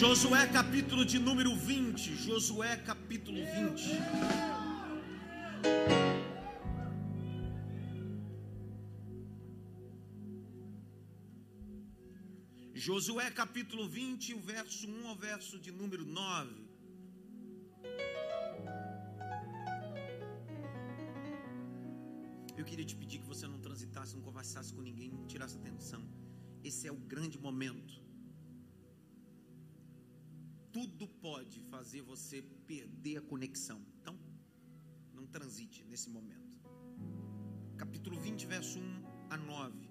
Josué capítulo de número 20. Josué capítulo 20. Josué capítulo 20, o verso 1 ao verso de número 9. Eu queria te pedir que você não transitasse, não conversasse com ninguém, não tirasse atenção. Esse é o grande momento. Tudo pode fazer você perder a conexão. Então, não transite nesse momento. Capítulo 20, verso 1 a 9.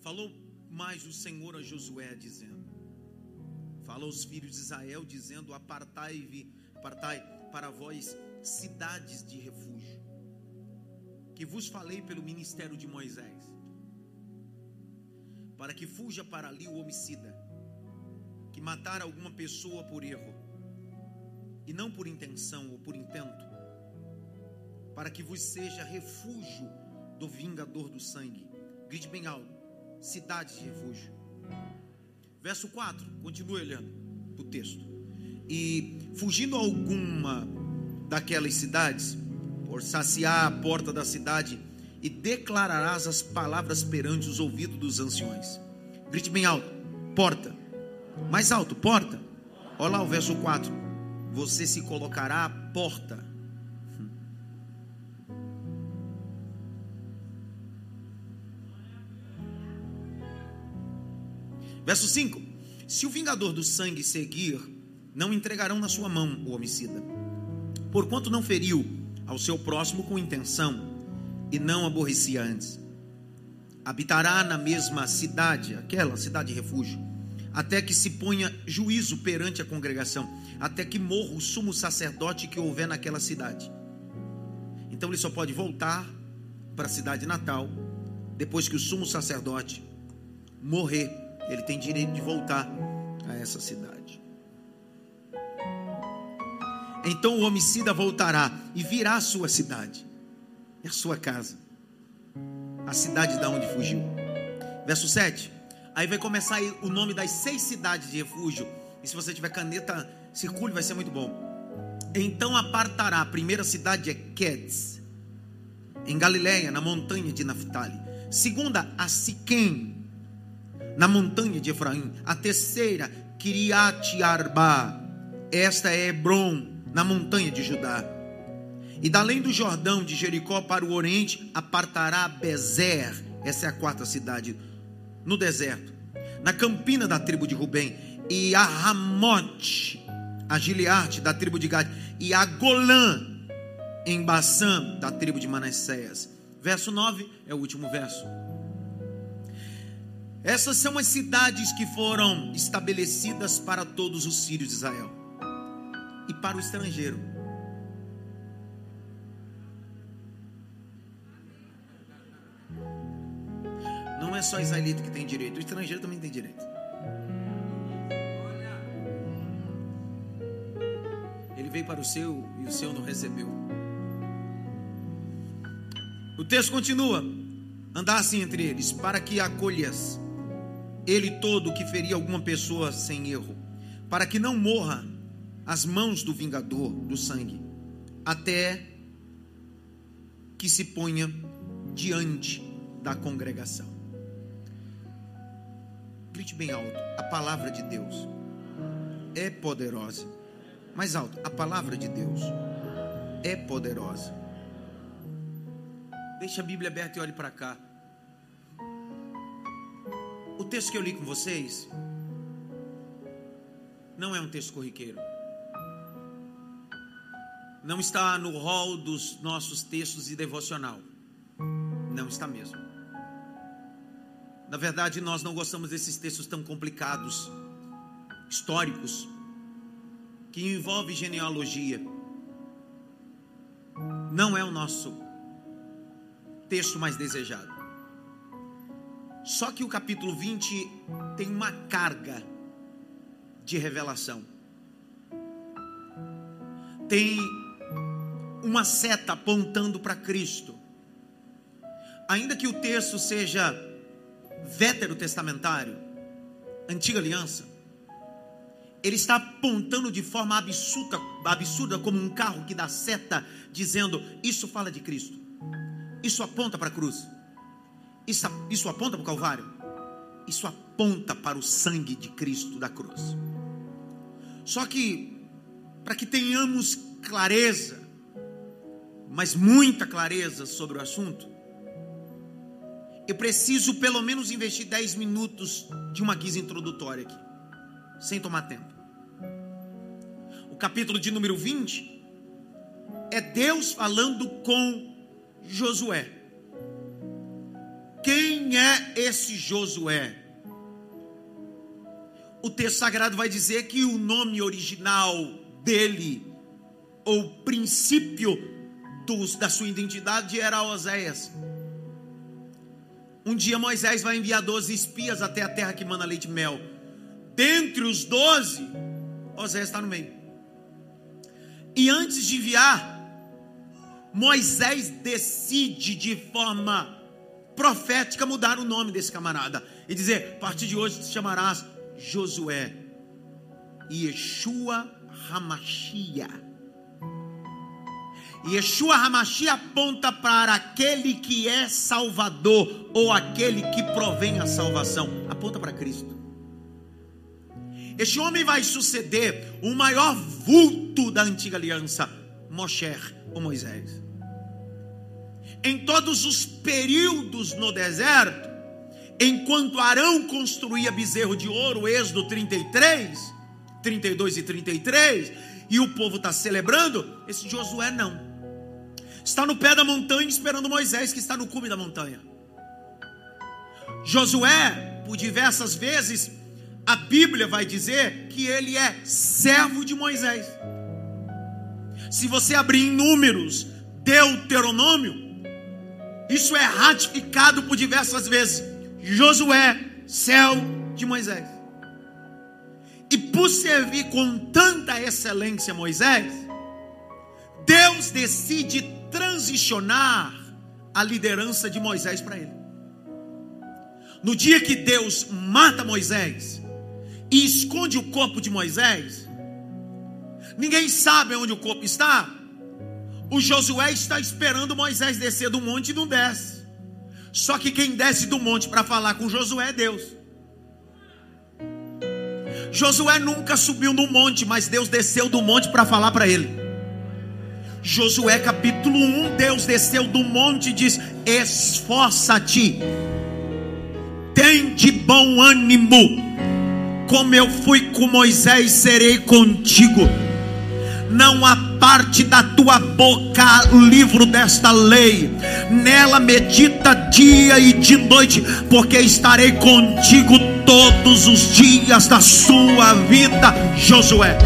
Falou mais o Senhor a Josué, dizendo: Fala aos filhos de Israel, dizendo: Apartai, apartai para vós cidades de refúgio, que vos falei pelo ministério de Moisés, para que fuja para ali o homicida, que matar alguma pessoa por erro, e não por intenção ou por intento, para que vos seja refúgio do vingador do sangue. Grite bem alto cidades de refúgio. Verso 4, continua olhando o texto. E fugindo alguma daquelas cidades, por saciar a porta da cidade, e declararás as palavras perante os ouvidos dos anciões. Grite bem alto: porta. Mais alto, porta. Olha lá o verso 4. Você se colocará à porta Verso 5: Se o vingador do sangue seguir, não entregarão na sua mão o homicida, porquanto não feriu ao seu próximo com intenção e não aborrecia antes. Habitará na mesma cidade, aquela cidade de refúgio, até que se ponha juízo perante a congregação, até que morra o sumo sacerdote que houver naquela cidade. Então ele só pode voltar para a cidade natal depois que o sumo sacerdote morrer ele tem direito de voltar a essa cidade. Então o homicida voltará e virá à sua cidade, à sua casa, a cidade da onde fugiu. Verso 7. Aí vai começar o nome das seis cidades de refúgio. E se você tiver caneta, circule, vai ser muito bom. Então apartará. A primeira cidade é Quedes, em Galiléia, na montanha de Naphtali. Segunda, a Siquém, na montanha de Efraim. A terceira, Kiriat Arba. Esta é Hebron, na montanha de Judá. E da além do Jordão, de Jericó para o oriente, apartará Bezer. Essa é a quarta cidade, no deserto. Na campina da tribo de Rubem. E a Ramote, a Gilearte, da tribo de Gad. E a Golã, em Bassã, da tribo de Manassés. Verso 9 é o último verso. Essas são as cidades que foram estabelecidas para todos os filhos de Israel e para o estrangeiro. Não é só israelita que tem direito, o estrangeiro também tem direito. Ele veio para o seu e o seu não recebeu. O texto continua: andassem entre eles, para que acolhas ele todo que feria alguma pessoa sem erro, para que não morra as mãos do vingador do sangue, até que se ponha diante da congregação. Grite bem alto: a palavra de Deus é poderosa. Mais alto: a palavra de Deus é poderosa. Deixa a Bíblia aberta e olhe para cá. O texto que eu li com vocês não é um texto corriqueiro. Não está no rol dos nossos textos de devocional. Não está mesmo. Na verdade, nós não gostamos desses textos tão complicados, históricos, que envolvem genealogia. Não é o nosso texto mais desejado. Só que o capítulo 20 tem uma carga de revelação. Tem uma seta apontando para Cristo. Ainda que o texto seja veterotestamentário, antiga aliança, ele está apontando de forma absurda, absurda como um carro que dá seta, dizendo: Isso fala de Cristo, isso aponta para a cruz, isso, isso aponta para o Calvário, isso aponta para o sangue de Cristo da cruz. Só que, para que tenhamos clareza, mas muita clareza sobre o assunto, eu preciso pelo menos investir 10 minutos de uma guisa introdutória aqui, sem tomar tempo. O capítulo de número 20 é Deus falando com Josué. Quem é esse Josué? O texto sagrado vai dizer que o nome original dele, ou princípio dos, da sua identidade, era Oséias. Um dia Moisés vai enviar doze espias até a terra que manda leite e mel. Dentre os doze, Oséias está no meio. E antes de enviar, Moisés decide de forma profética mudar o nome desse camarada e dizer: a partir de hoje te chamarás Josué, Yeshua Hamashia. Yeshua Hamashia aponta para aquele que é Salvador ou aquele que provém a salvação. Aponta para Cristo. Este homem vai suceder o maior vulto da antiga aliança, Moshe ou Moisés. Em todos os períodos no deserto, enquanto Arão construía bezerro de ouro, Êxodo 33, 32 e 33, e o povo está celebrando, esse Josué não está no pé da montanha esperando Moisés, que está no cume da montanha. Josué, por diversas vezes, a Bíblia vai dizer que ele é servo de Moisés. Se você abrir em números, Deuteronômio, isso é ratificado por diversas vezes. Josué, céu de Moisés. E por servir com tanta excelência Moisés, Deus decide transicionar a liderança de Moisés para ele. No dia que Deus mata Moisés e esconde o corpo de Moisés, ninguém sabe onde o corpo está. O Josué está esperando Moisés descer do monte e não desce. Só que quem desce do monte para falar com Josué é Deus. Josué nunca subiu no monte, mas Deus desceu do monte para falar para ele. Josué capítulo 1, Deus desceu do monte e diz: Esforça-te, tem de bom ânimo, como eu fui com Moisés, serei contigo. Não aparte da tua boca o livro desta lei, nela medita dia e de noite, porque estarei contigo todos os dias da sua vida, Josué.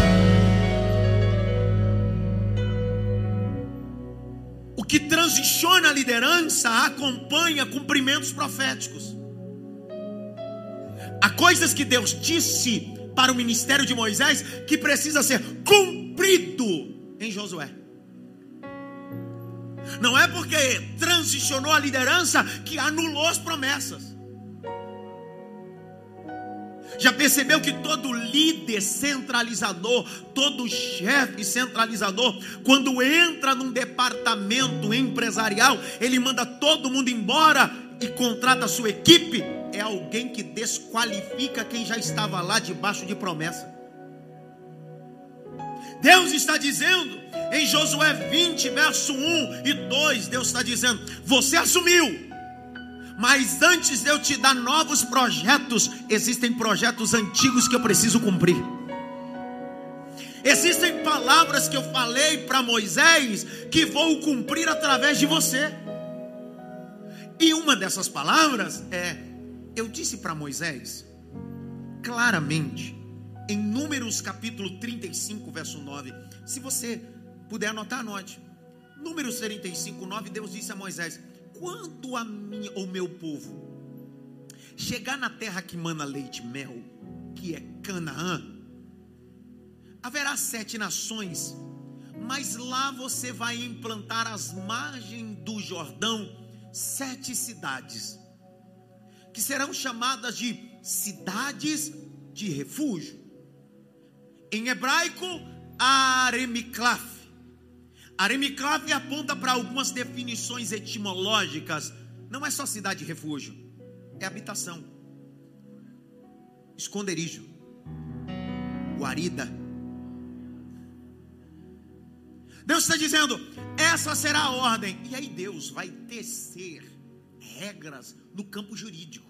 Que transiciona a liderança acompanha cumprimentos proféticos. Há coisas que Deus disse para o ministério de Moisés que precisa ser cumprido em Josué. Não é porque transicionou a liderança que anulou as promessas. Já percebeu que todo líder centralizador, todo chefe centralizador, quando entra num departamento empresarial, ele manda todo mundo embora e contrata a sua equipe? É alguém que desqualifica quem já estava lá debaixo de promessa. Deus está dizendo em Josué 20, verso 1 e 2, Deus está dizendo: Você assumiu mas antes de eu te dar novos projetos, existem projetos antigos que eu preciso cumprir. Existem palavras que eu falei para Moisés que vou cumprir através de você. E uma dessas palavras é: eu disse para Moisés, claramente, em Números capítulo 35, verso 9. Se você puder anotar, anote. Números 35, 9, Deus disse a Moisés: quando a minha, o meu povo chegar na terra que mana leite e mel, que é Canaã, haverá sete nações, mas lá você vai implantar às margens do Jordão sete cidades, que serão chamadas de cidades de refúgio. Em hebraico, Aremiklaf. Aremiklaf aponta para algumas definições etimológicas. Não é só cidade refúgio, é habitação, esconderijo, guarida. Deus está dizendo: essa será a ordem. E aí Deus vai tecer regras no campo jurídico.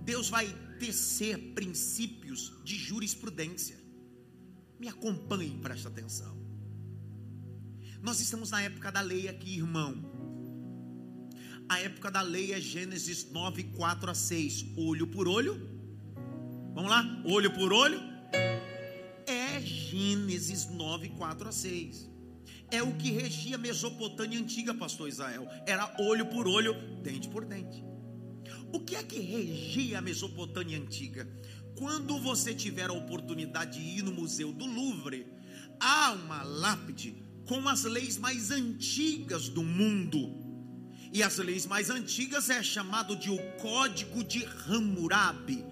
Deus vai tecer princípios de jurisprudência. Me acompanhe, preste atenção. Nós estamos na época da lei aqui, irmão. A época da lei é Gênesis 9, 4 a 6. Olho por olho. Vamos lá? Olho por olho. É Gênesis 9, 4 a 6. É o que regia a Mesopotâmia antiga, pastor Israel. Era olho por olho, dente por dente. O que é que regia a Mesopotâmia antiga? Quando você tiver a oportunidade de ir no Museu do Louvre, há uma lápide com as leis mais antigas do mundo. E as leis mais antigas é chamado de o Código de Hammurabi.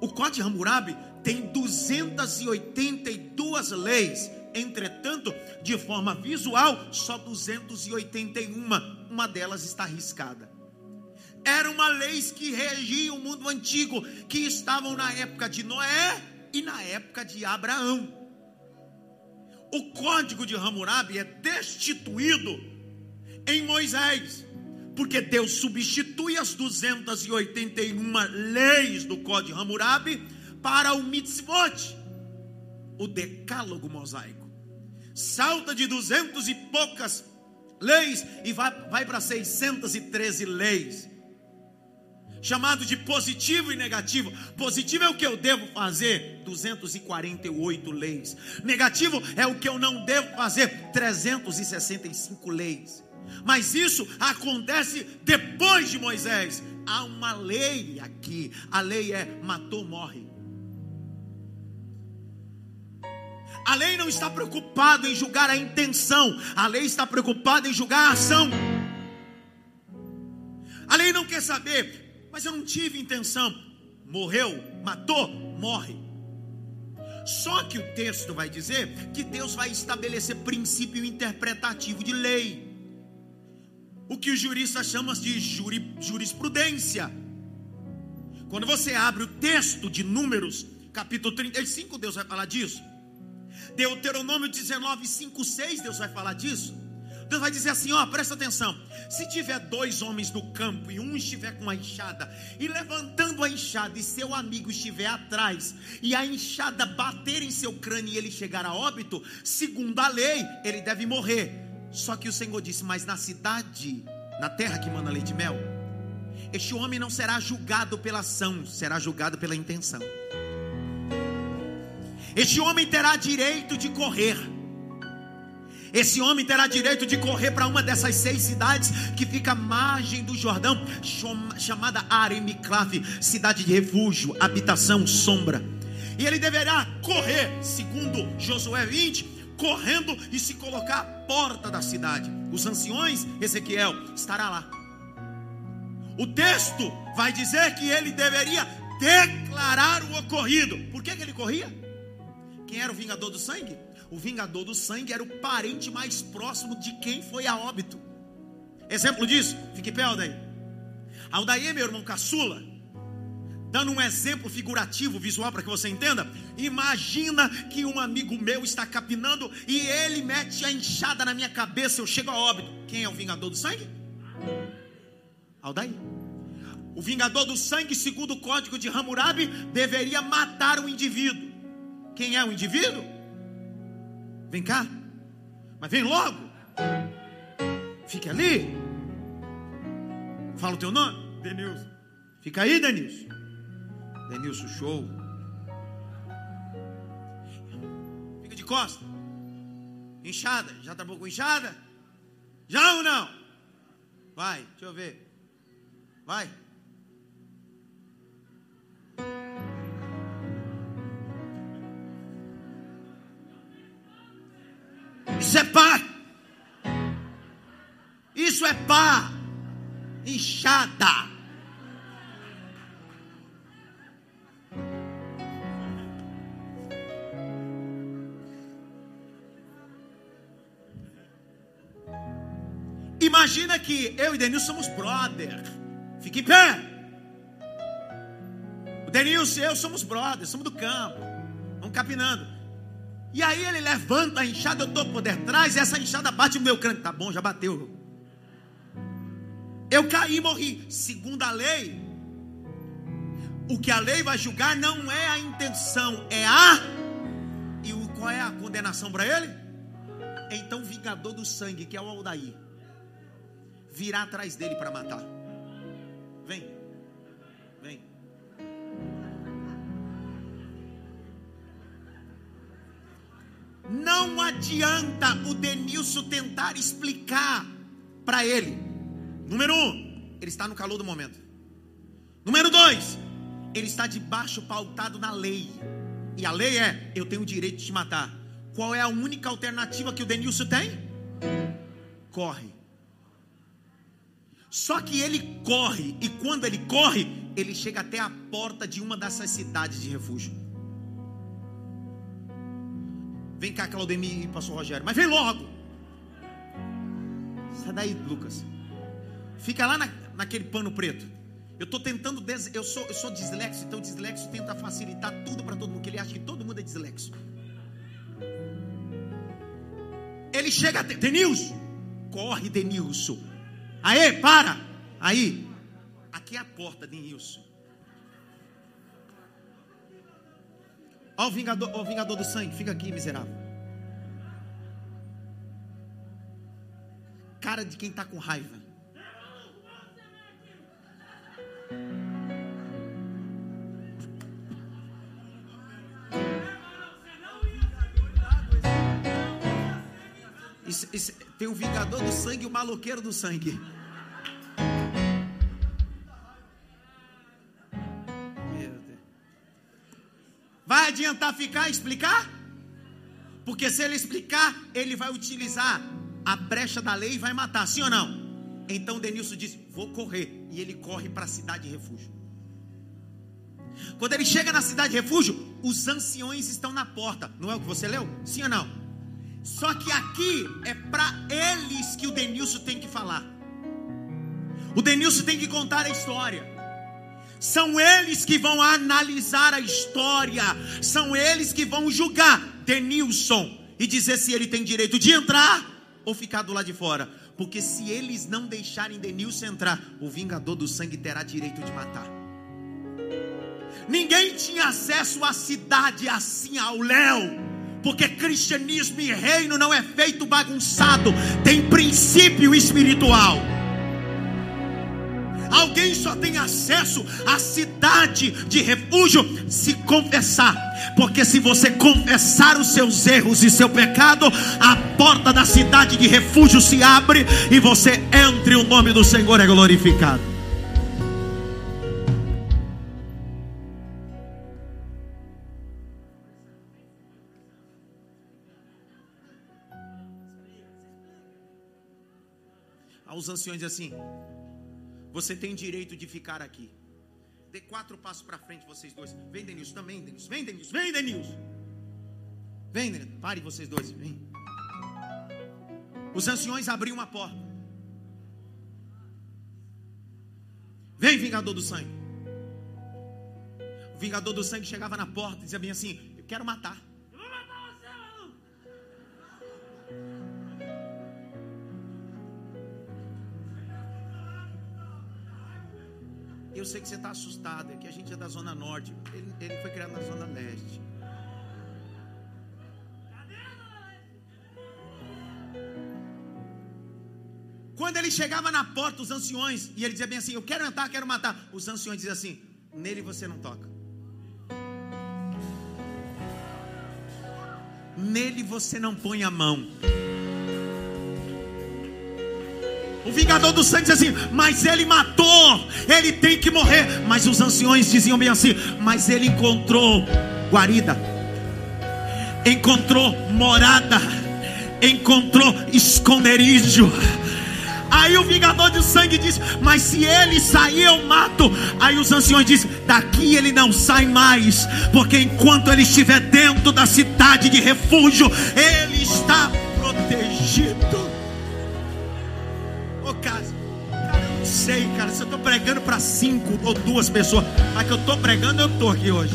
O Código de Hammurabi tem 282 leis. Entretanto, de forma visual, só 281. Uma delas está arriscada. Era uma lei que regia o mundo antigo, que estavam na época de Noé e na época de Abraão. O código de Hammurabi é destituído em Moisés, porque Deus substitui as 281 leis do código de Hammurabi para o mitzvot, o decálogo mosaico. Salta de duzentos e poucas leis e vai, vai para 613 leis chamado de positivo e negativo. Positivo é o que eu devo fazer, 248 leis. Negativo é o que eu não devo fazer, 365 leis. Mas isso acontece depois de Moisés. Há uma lei aqui. A lei é matou, morre. A lei não está preocupada em julgar a intenção, a lei está preocupada em julgar a ação. A lei não quer saber mas eu não tive intenção. Morreu, matou, morre. Só que o texto vai dizer que Deus vai estabelecer princípio interpretativo de lei. O que os juristas chamam de juri, jurisprudência. Quando você abre o texto de Números, capítulo 35, Deus vai falar disso. Deuteronômio 19, 5, 6, Deus vai falar disso. Deus vai dizer assim: ó, presta atenção. Se tiver dois homens no campo e um estiver com a enxada e levantando a enxada e seu amigo estiver atrás e a enxada bater em seu crânio e ele chegar a óbito, segundo a lei, ele deve morrer. Só que o Senhor disse: Mas na cidade, na terra que manda leite e mel, este homem não será julgado pela ação, será julgado pela intenção. Este homem terá direito de correr esse homem terá direito de correr para uma dessas seis cidades que fica à margem do Jordão, chamada Aremiklaf, cidade de refúgio, habitação, sombra. E ele deverá correr, segundo Josué 20, correndo e se colocar à porta da cidade. Os anciões, Ezequiel, estará lá. O texto vai dizer que ele deveria declarar o ocorrido. Por que, que ele corria? Quem era o vingador do sangue? O vingador do sangue era o parente mais próximo de quem foi a óbito. Exemplo disso, fique pé, Aldair. Aldair, meu irmão caçula, dando um exemplo figurativo, visual para que você entenda. Imagina que um amigo meu está capinando e ele mete a enxada na minha cabeça, eu chego a óbito. Quem é o vingador do sangue? Aldair. O vingador do sangue, segundo o código de Hammurabi, deveria matar o indivíduo. Quem é o indivíduo? Vem cá. Mas vem logo. Fique ali. Fala o teu nome. Denilson. Fica aí, Denilson. Denilson, show. Fica de costa. Enxada. Já trabalhou com enxada? Já ou não? Vai, deixa eu ver. Vai. Isso é pá. Isso é pá. Inchada. Imagina que eu e Denilson somos brother. Fique em pé. O Denilson e eu somos brother, somos do campo. Vamos capinando. E aí ele levanta a enxada, eu estou por detrás, e essa enxada bate no meu crânio. Tá bom, já bateu. Eu caí e morri. Segundo a lei, o que a lei vai julgar não é a intenção, é a. E qual é a condenação para ele? Então, o vingador do sangue, que é o Aldair, virá atrás dele para matar. Vem. Não adianta o Denilson tentar explicar para ele. Número um, ele está no calor do momento. Número dois, ele está debaixo pautado na lei. E a lei é: eu tenho o direito de te matar. Qual é a única alternativa que o Denilson tem? Corre. Só que ele corre, e quando ele corre, ele chega até a porta de uma dessas cidades de refúgio. Vem cá, Claudemir e pastor Rogério, mas vem logo. Sai daí, Lucas. Fica lá na, naquele pano preto. Eu estou tentando, eu sou, eu sou dislexo, então dislexo tenta facilitar tudo para todo mundo, que ele acha que todo mundo é dislexo. Ele chega até, Denilson, corre Denilson. Aê, para, aí, aqui é a porta de Denilson. Ó o vingador, ó o vingador do sangue, fica aqui, miserável. Cara de quem está com raiva. Isso, isso, tem o vingador do sangue e o maloqueiro do sangue. Adiantar ficar e explicar? Porque se ele explicar, ele vai utilizar a brecha da lei e vai matar, sim ou não? Então Denilson diz: Vou correr. E ele corre para a cidade de refúgio. Quando ele chega na cidade de refúgio, os anciões estão na porta. Não é o que você leu? Sim ou não? Só que aqui é para eles que o Denilson tem que falar. O Denilson tem que contar a história. São eles que vão analisar a história. São eles que vão julgar Denilson e dizer se ele tem direito de entrar ou ficar do lado de fora. Porque se eles não deixarem Denilson entrar, o vingador do sangue terá direito de matar. Ninguém tinha acesso à cidade assim ao léu porque cristianismo e reino não é feito bagunçado, tem princípio espiritual. Alguém só tem acesso à cidade de refúgio se confessar. Porque se você confessar os seus erros e seu pecado, a porta da cidade de refúgio se abre e você entre, o nome do Senhor é glorificado. os anciões assim: Você tem direito de ficar aqui. Dê quatro passos para frente, vocês dois. Vem, Denilson, também, Denilson. Vem, Denilson, vem, Denilson. Vem, Denilson. Pare vocês dois, vem. Os anciões abriam uma porta. Vem, Vingador do Sangue. O Vingador do Sangue chegava na porta e dizia bem assim: Eu quero matar. Eu sei que você está assustado, é que a gente é da Zona Norte. Ele, ele foi criado na Zona Leste. Quando ele chegava na porta, os anciões, e ele dizia bem assim: Eu quero entrar, quero matar. Os anciões diziam assim: Nele você não toca. Nele você não põe a mão. O vingador do sangue diz assim: Mas ele matou, ele tem que morrer. Mas os anciões diziam bem assim: Mas ele encontrou guarida, encontrou morada, encontrou esconderijo. Aí o vingador do sangue diz: Mas se ele sair, eu mato. Aí os anciões dizem: Daqui ele não sai mais, porque enquanto ele estiver dentro da cidade de refúgio, pregando para cinco ou duas pessoas, mas que eu estou pregando, eu estou aqui hoje.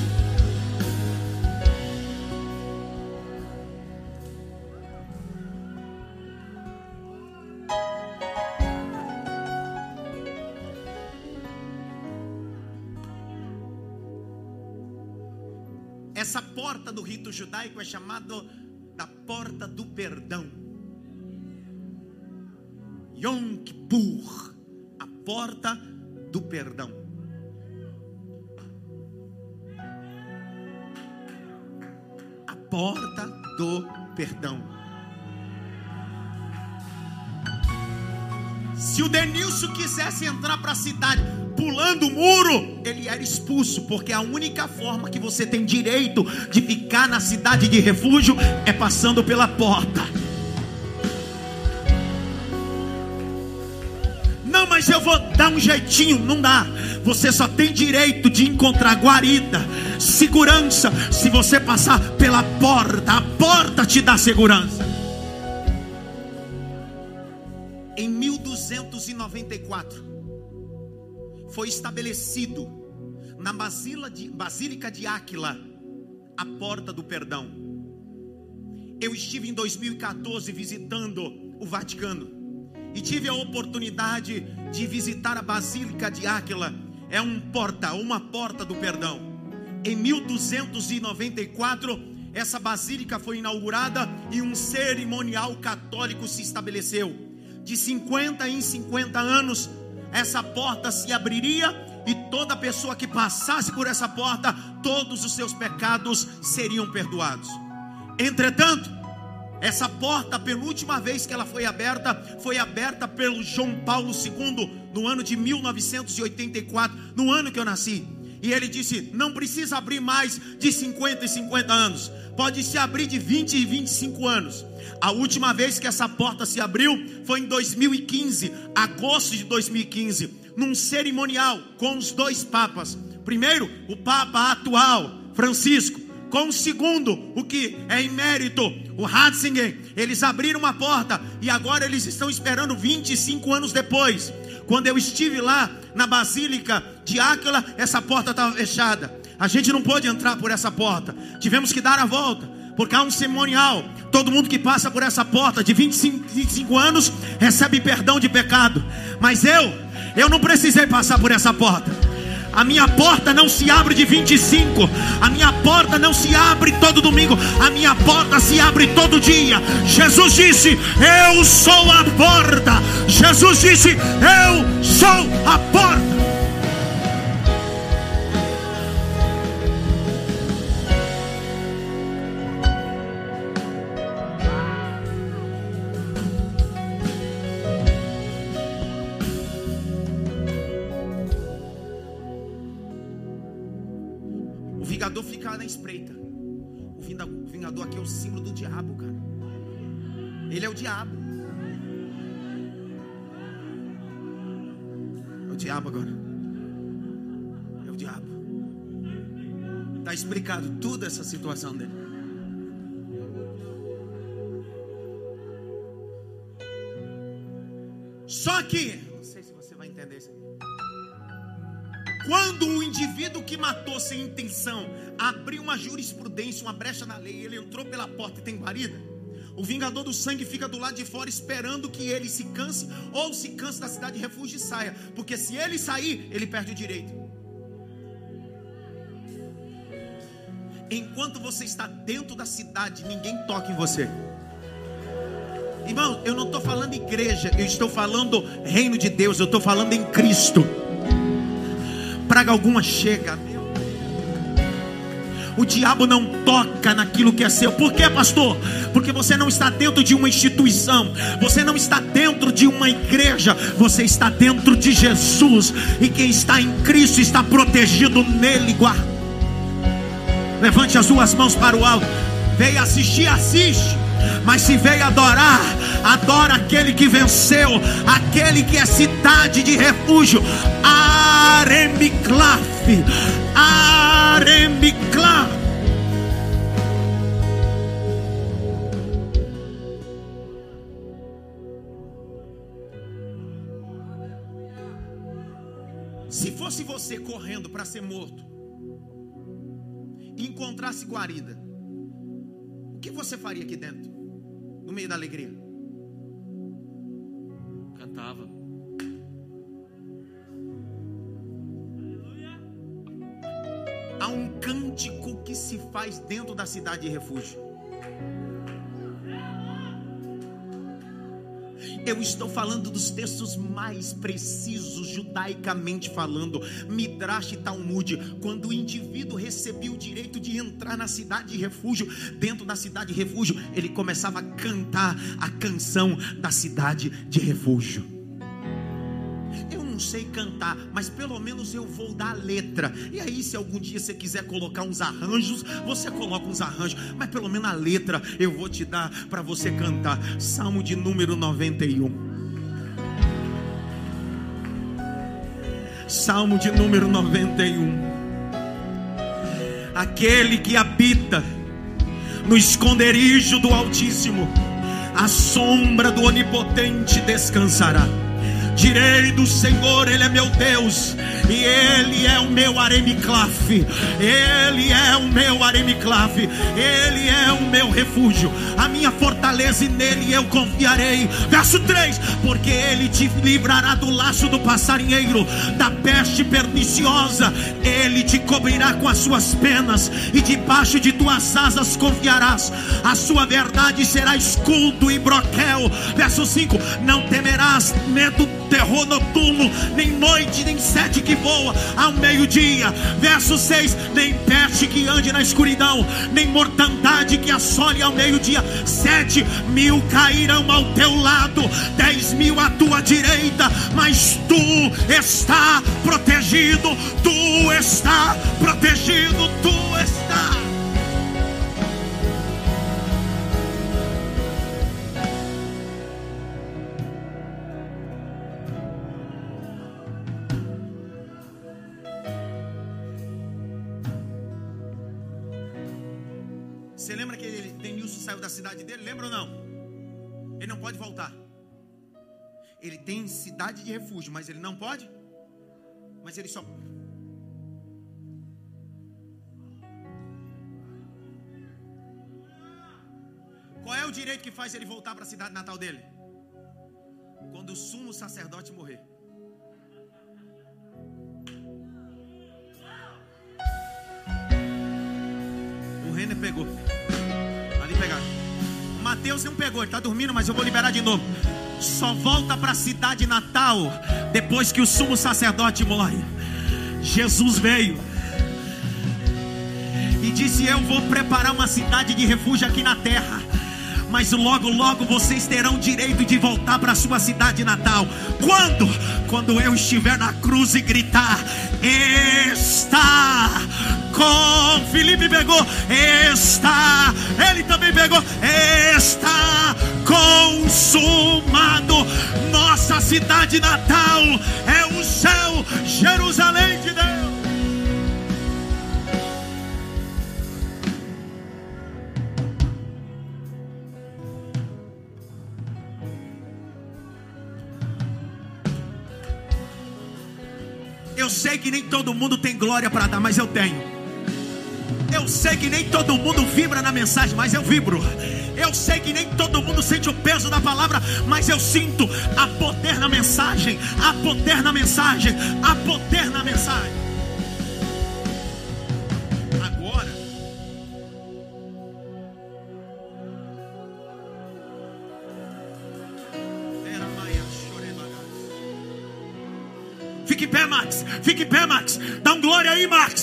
Essa porta do rito judaico é chamada da porta do perdão. Yom Kippur, a porta do perdão. A porta do perdão. Se o Denilson quisesse entrar para a cidade pulando o muro, ele era expulso, porque a única forma que você tem direito de ficar na cidade de refúgio é passando pela porta. Não, mas eu vou dar um jeitinho, não dá. Você só tem direito de encontrar guarida, segurança, se você passar pela porta. A porta te dá segurança. Em 1294 foi estabelecido na Basílica de Áquila a porta do perdão. Eu estive em 2014 visitando o Vaticano e tive a oportunidade de visitar a Basílica de Áquila. É um porta, uma porta do perdão. Em 1294, essa basílica foi inaugurada e um cerimonial católico se estabeleceu. De 50 em 50 anos, essa porta se abriria e toda pessoa que passasse por essa porta, todos os seus pecados seriam perdoados. Entretanto, essa porta, a penúltima vez que ela foi aberta, foi aberta pelo João Paulo II no ano de 1984, no ano que eu nasci. E ele disse: não precisa abrir mais de 50 e 50 anos, pode se abrir de 20 e 25 anos. A última vez que essa porta se abriu foi em 2015, agosto de 2015, num cerimonial com os dois papas. Primeiro, o papa atual, Francisco, com o segundo, o que é emérito, o Ratzinger. Eles abriram uma porta e agora eles estão esperando 25 anos depois. Quando eu estive lá na Basílica de Áquila, essa porta estava fechada. A gente não pôde entrar por essa porta. Tivemos que dar a volta porque há um cerimonial. Todo mundo que passa por essa porta de 25, 25 anos recebe perdão de pecado. Mas eu, eu não precisei passar por essa porta. A minha porta não se abre de 25. A minha porta não se abre todo domingo. A minha porta se abre todo dia. Jesus disse: Eu sou a porta. Jesus disse: Eu sou a porta. Na espreita. O vingador aqui é o símbolo do diabo, cara. Ele é o diabo. É o diabo agora. É o diabo. Está explicado tudo essa situação dele. Só que, não sei se você vai entender isso aqui. Quando o indivíduo que matou sem intenção abriu uma jurisprudência, uma brecha na lei, ele entrou pela porta e tem guarida, o vingador do sangue fica do lado de fora esperando que ele se canse ou se canse da cidade de refúgio e saia, porque se ele sair, ele perde o direito. Enquanto você está dentro da cidade, ninguém toca em você. Irmão, eu não estou falando igreja, eu estou falando reino de Deus, eu estou falando em Cristo praga alguma chega. O diabo não toca naquilo que é seu. Por quê, pastor? Porque você não está dentro de uma instituição, você não está dentro de uma igreja, você está dentro de Jesus. E quem está em Cristo está protegido nele. Levante as suas mãos para o alto. Veio assistir, assiste. Mas se veio adorar, adora aquele que venceu, aquele que é cidade de refúgio. Aremiclaf, Aremiclaf. para ser morto e encontrasse guarida, o que você faria aqui dentro, no meio da alegria? Cantava. Há um cântico que se faz dentro da cidade de refúgio. Eu estou falando dos textos mais precisos, judaicamente falando. Midrash e Talmud. Quando o indivíduo recebia o direito de entrar na cidade de refúgio, dentro da cidade de refúgio, ele começava a cantar a canção da cidade de refúgio cantar, mas pelo menos eu vou dar a letra. E aí, se algum dia você quiser colocar uns arranjos, você coloca uns arranjos, mas pelo menos a letra eu vou te dar para você cantar. Salmo de número 91. Salmo de número 91. Aquele que habita no esconderijo do Altíssimo, a sombra do Onipotente descansará Direi do Senhor, Ele é meu Deus, e Ele é o meu aremiclafe, Ele é o meu aremiclafe, Ele é o meu refúgio, a minha fortaleza, e nele eu confiarei. Verso 3: Porque Ele te livrará do laço do passarinheiro, da peste perniciosa, Ele te cobrirá com as suas penas, e debaixo de tuas asas confiarás, a sua verdade será escudo e broquel. Verso 5: Não temerás medo terror noturno, nem noite, nem sete que voa ao meio-dia. Verso 6: Nem peste que ande na escuridão, nem mortandade que assole ao meio-dia. Sete mil cairão ao teu lado, dez mil à tua direita, mas tu está protegido, tu está protegido, tu está. Cidade dele, lembra ou não? Ele não pode voltar. Ele tem cidade de refúgio, mas ele não pode. Mas ele só. Qual é o direito que faz ele voltar para a cidade natal dele? Quando o sumo sacerdote morrer. O Renner pegou. Mateus não pegou, ele está dormindo, mas eu vou liberar de novo. Só volta para a cidade natal depois que o sumo sacerdote morre. Jesus veio e disse: Eu vou preparar uma cidade de refúgio aqui na terra. Mas logo, logo vocês terão direito de voltar para sua cidade natal. Quando? Quando eu estiver na cruz e gritar: Está com Felipe pegou, está, ele também pegou, está consumado. Nossa cidade natal é o céu, Jerusalém de Deus. Eu sei que nem todo mundo tem glória para dar, mas eu tenho. Eu sei que nem todo mundo vibra na mensagem, mas eu vibro. Eu sei que nem todo mundo sente o peso da palavra, mas eu sinto a poder na mensagem, a poder na mensagem, a poder na mensagem. Agora, Fique em pé, Max. Fique em pé, Max. Dá um glória aí, Max.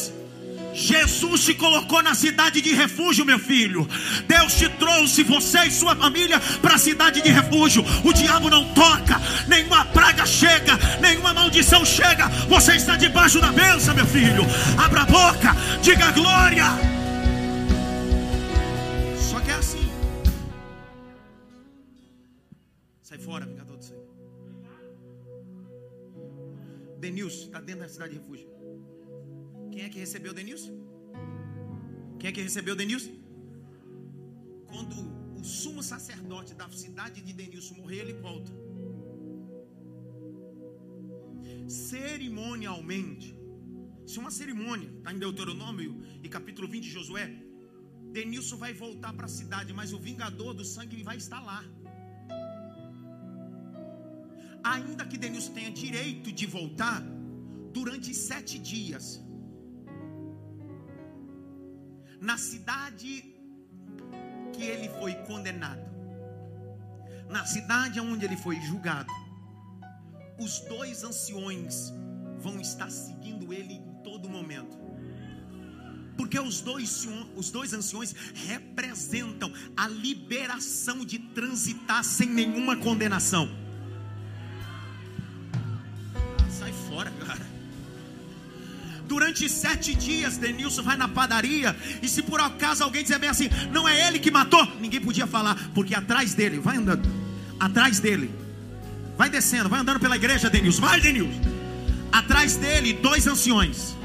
Jesus te colocou na cidade de refúgio, meu filho. Deus te trouxe, você e sua família, para a cidade de refúgio. O diabo não toca, nenhuma praga chega, nenhuma maldição chega. Você está debaixo da bênção, meu filho. Abra a boca, diga glória. Só que é assim. Sai fora, vingador do Senhor. Denilson está dentro da cidade de refúgio. Quem é que recebeu Denilson? Quem é que recebeu Denilson? Quando o sumo sacerdote da cidade de Denilson morrer, ele volta. Cerimonialmente, Se uma cerimônia, está em Deuteronômio e capítulo 20 de Josué, Denilson vai voltar para a cidade, mas o vingador do sangue vai estar lá. Ainda que Denilson tenha direito de voltar, durante sete dias, na cidade que ele foi condenado, na cidade onde ele foi julgado, os dois anciões vão estar seguindo ele em todo momento. Porque os dois, os dois anciões representam a liberação de transitar sem nenhuma condenação. Durante sete dias, Denilson vai na padaria. E se por acaso alguém disser bem assim, não é ele que matou, ninguém podia falar, porque atrás dele, vai andando, atrás dele, vai descendo, vai andando pela igreja, Denilson, vai, Denilson. Atrás dele, dois anciões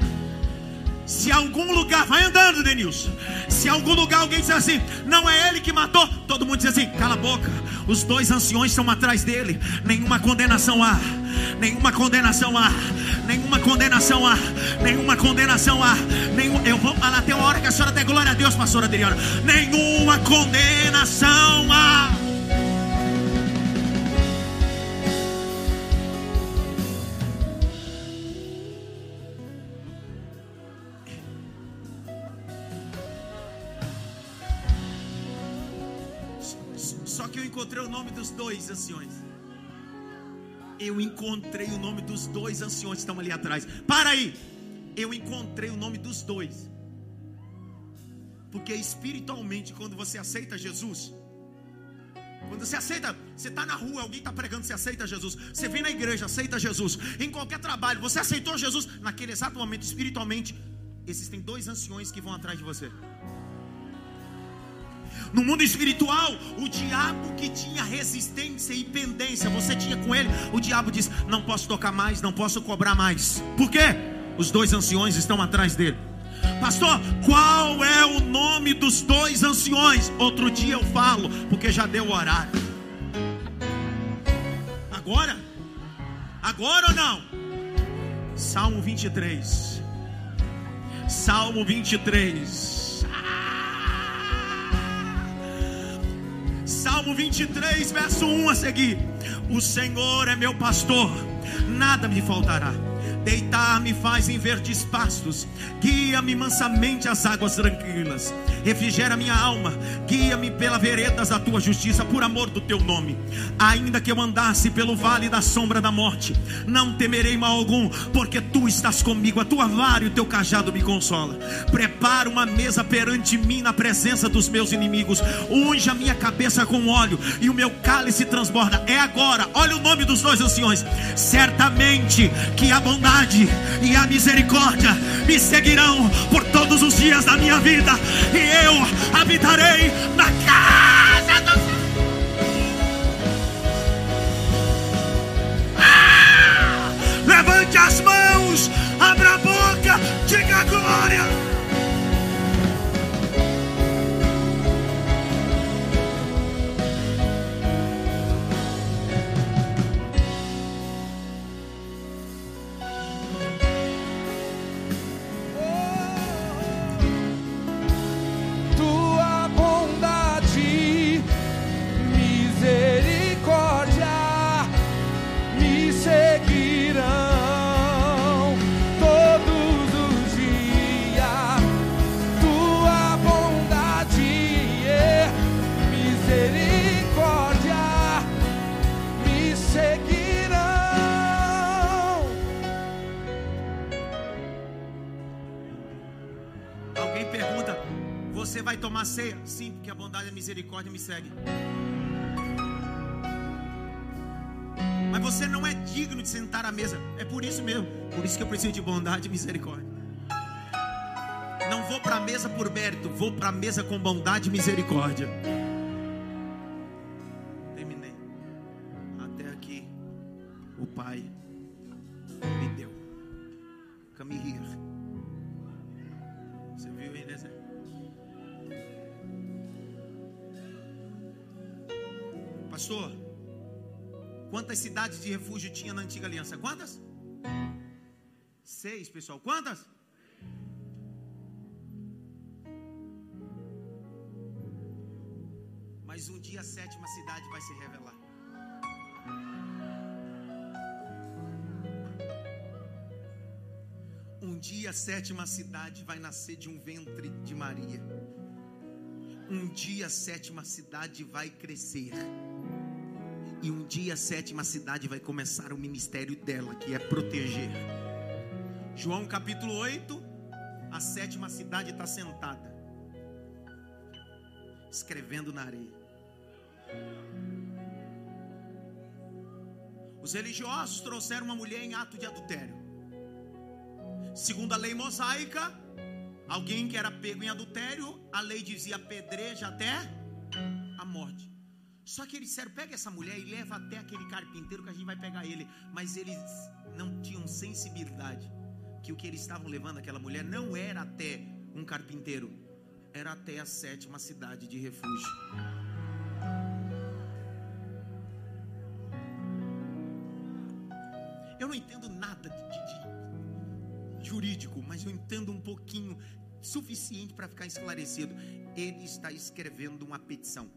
se algum lugar, vai andando, Denilson. Se algum lugar alguém diz assim, não é ele que matou, todo mundo diz assim, cala a boca. Os dois anciões estão atrás dele. Nenhuma condenação há. Nenhuma condenação há. Nenhuma condenação há. Nenhuma condenação há. Nenhum, eu vou falar até a hora que a senhora der glória a Deus, pastora Adriana. Nenhuma condenação há. Dois anciões. Eu encontrei o nome dos dois anciões que estão ali atrás. Para aí! Eu encontrei o nome dos dois. Porque espiritualmente, quando você aceita Jesus, quando você aceita, você está na rua, alguém está pregando, você aceita Jesus. Você vem na igreja, aceita Jesus. Em qualquer trabalho, você aceitou Jesus. Naquele exato momento, espiritualmente, existem dois anciões que vão atrás de você. No mundo espiritual, o diabo que tinha resistência e pendência, você tinha com ele, o diabo diz: Não posso tocar mais, não posso cobrar mais. Por quê? Os dois anciões estão atrás dele. Pastor, qual é o nome dos dois anciões? Outro dia eu falo, porque já deu o horário. Agora? Agora ou não? Salmo 23. Salmo 23. Salmo 23, verso 1 a seguir: O Senhor é meu pastor, nada me faltará Deitar-me faz em verdes pastos, guia-me mansamente às águas tranquilas, refrigera minha alma, guia-me pelas veredas da tua justiça, por amor do teu nome. Ainda que eu andasse pelo vale da sombra da morte, não temerei mal algum, porque tu estás comigo, a tua vara e o teu cajado me consola. Prepara uma mesa perante mim na presença dos meus inimigos, unge a minha cabeça com óleo e o meu cálice transborda. É agora, olha o nome dos dois anciões. Certamente que a bondade e a misericórdia me seguirão por todos os dias da minha vida, e eu habitarei na casa do ah! Levante as mãos, abra a boca, diga glória. Ceia? Sim, porque a bondade e a misericórdia me seguem. Mas você não é digno de sentar à mesa. É por isso mesmo. Por isso que eu preciso de bondade e misericórdia. Não vou para a mesa por mérito, vou para a mesa com bondade e misericórdia. cidades de refúgio tinha na antiga aliança? Quantas? Seis, pessoal. Quantas? Mas um dia a sétima cidade vai se revelar. Um dia a sétima cidade vai nascer de um ventre de Maria. Um dia a sétima cidade vai crescer. E um dia a sétima cidade vai começar o ministério dela, que é proteger. João capítulo 8, a sétima cidade está sentada, escrevendo na areia. Os religiosos trouxeram uma mulher em ato de adultério. Segundo a lei mosaica, alguém que era pego em adultério, a lei dizia pedreja até a morte. Só que eles disseram: pega essa mulher e leva até aquele carpinteiro que a gente vai pegar ele. Mas eles não tinham sensibilidade que o que eles estavam levando aquela mulher não era até um carpinteiro, era até a sétima cidade de refúgio. Eu não entendo nada de, de jurídico, mas eu entendo um pouquinho, suficiente para ficar esclarecido. Ele está escrevendo uma petição.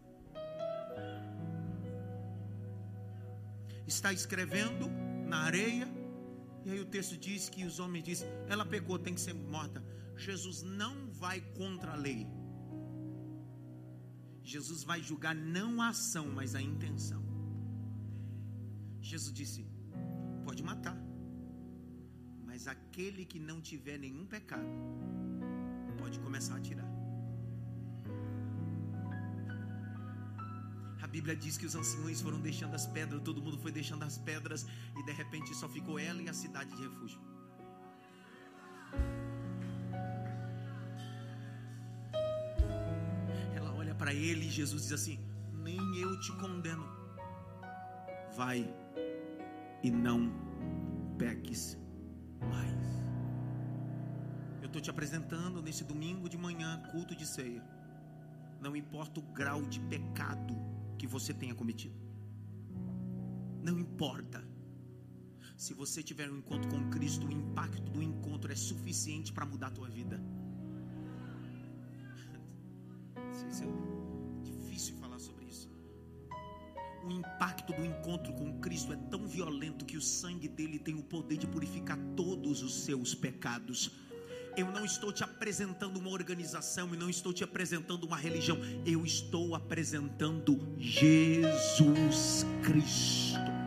Está escrevendo na areia, e aí o texto diz que os homens dizem: ela pecou, tem que ser morta. Jesus não vai contra a lei. Jesus vai julgar não a ação, mas a intenção. Jesus disse: pode matar, mas aquele que não tiver nenhum pecado, pode começar a tirar. Bíblia diz que os anciões foram deixando as pedras, todo mundo foi deixando as pedras, e de repente só ficou ela e a cidade de refúgio. Ela olha para ele e Jesus diz assim: Nem eu te condeno. Vai e não peques mais. Eu estou te apresentando nesse domingo de manhã, culto de ceia. Não importa o grau de pecado que você tenha cometido. Não importa. Se você tiver um encontro com Cristo, o impacto do encontro é suficiente para mudar a tua vida. É difícil falar sobre isso. O impacto do encontro com Cristo é tão violento que o sangue dele tem o poder de purificar todos os seus pecados. Eu não estou te apresentando uma organização e não estou te apresentando uma religião. Eu estou apresentando Jesus Cristo.